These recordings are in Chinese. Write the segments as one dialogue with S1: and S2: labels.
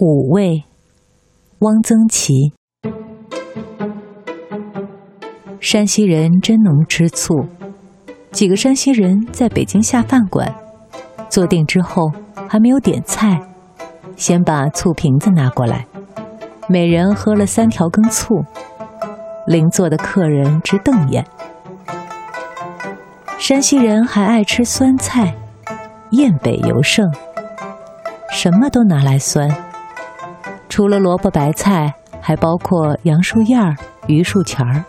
S1: 五味，汪曾祺。山西人真能吃醋。几个山西人在北京下饭馆，坐定之后还没有点菜，先把醋瓶子拿过来，每人喝了三条羹醋。邻座的客人直瞪眼。山西人还爱吃酸菜，雁北尤盛，什么都拿来酸。除了萝卜白菜，还包括杨树叶儿、榆树钱儿。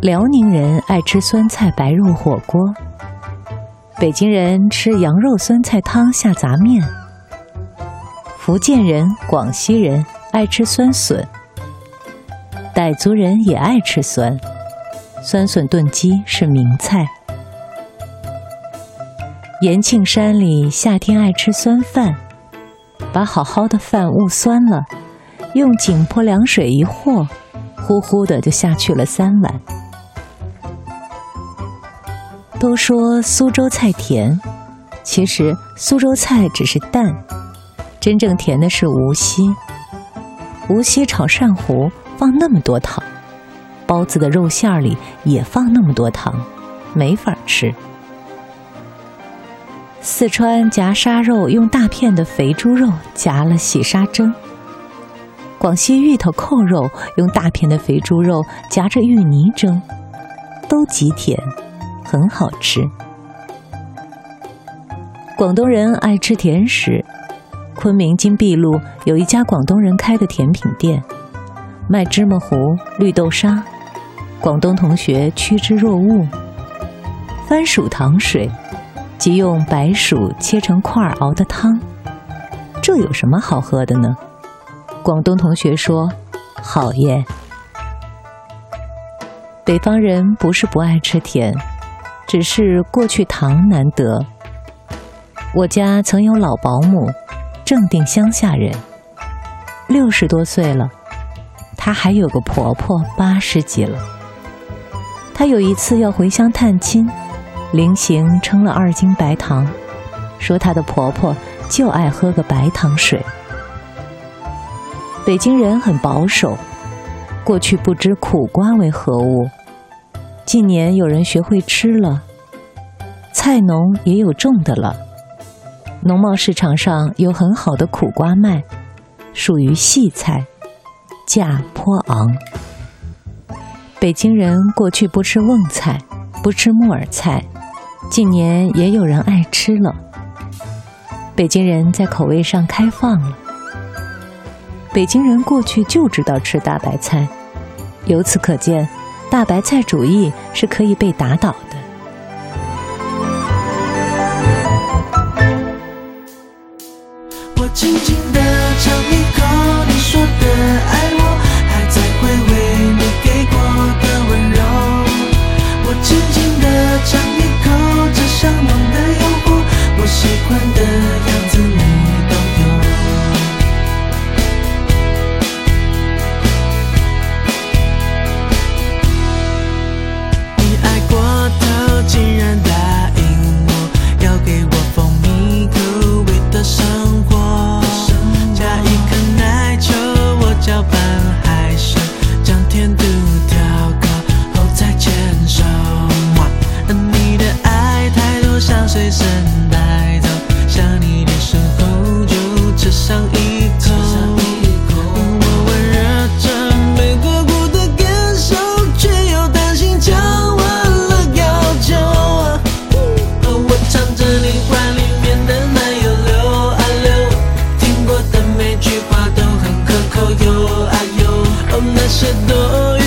S1: 辽宁人爱吃酸菜白肉火锅，北京人吃羊肉酸菜汤下杂面。福建人、广西人爱吃酸笋，傣族人也爱吃酸，酸笋炖鸡是名菜。延庆山里夏天爱吃酸饭。把好好的饭焐酸了，用井泼凉水一和，呼呼的就下去了三碗。都说苏州菜甜，其实苏州菜只是淡，真正甜的是无锡。无锡炒鳝糊放那么多糖，包子的肉馅里也放那么多糖，没法吃。四川夹沙肉用大片的肥猪肉夹了洗沙蒸，广西芋头扣肉用大片的肥猪肉夹着芋泥蒸，都极甜，很好吃。广东人爱吃甜食，昆明金碧路有一家广东人开的甜品店，卖芝麻糊、绿豆沙，广东同学趋之若鹜。番薯糖水。即用白薯切成块熬的汤，这有什么好喝的呢？广东同学说：“好耶。”北方人不是不爱吃甜，只是过去糖难得。我家曾有老保姆，正定乡下人，六十多岁了，她还有个婆婆八十几了。她有一次要回乡探亲。临行称了二斤白糖，说她的婆婆就爱喝个白糖水。北京人很保守，过去不知苦瓜为何物，近年有人学会吃了，菜农也有种的了，农贸市场上有很好的苦瓜卖，属于细菜，价颇昂。北京人过去不吃瓮菜，不吃木耳菜。近年也有人爱吃了。北京人在口味上开放了。北京人过去就知道吃大白菜，由此可见，大白菜主义是可以被打倒的。我轻轻地尝一口你说的爱的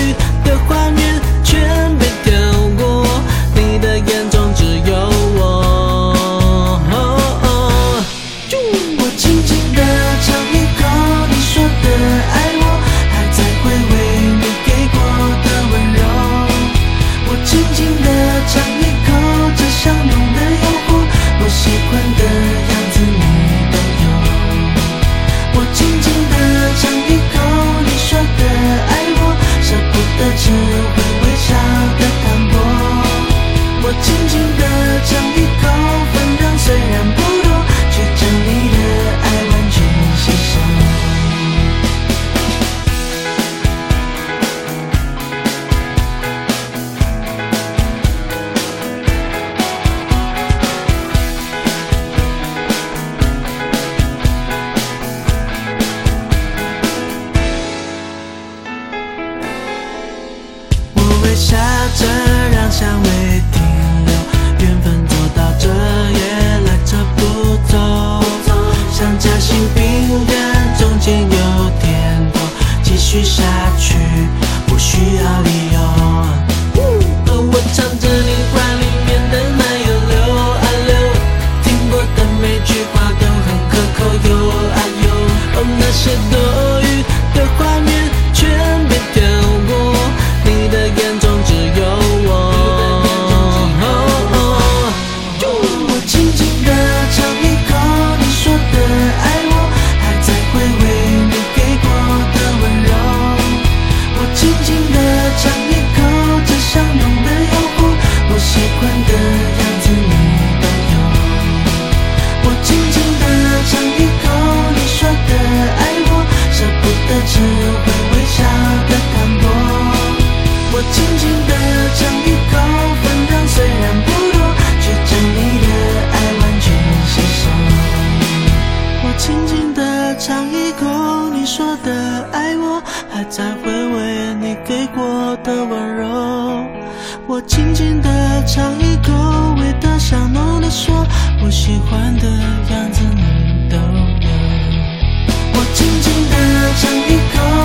S1: 下着让香味停留，缘分走到这也来着不走，像夹心饼干中间有甜头，继续下去不需要理由。我尝着你话里面的奶油流啊流，听过的每句话都很可口。有啊有哦，那些都。轻轻的尝一口，分量虽然不多，却将你的爱完全吸收。我轻轻的尝一口，你说的爱我，还在回味你
S2: 给过的温柔。我轻轻的尝一口，味道香浓的说，我喜欢的样子你都有。我轻轻的尝一口。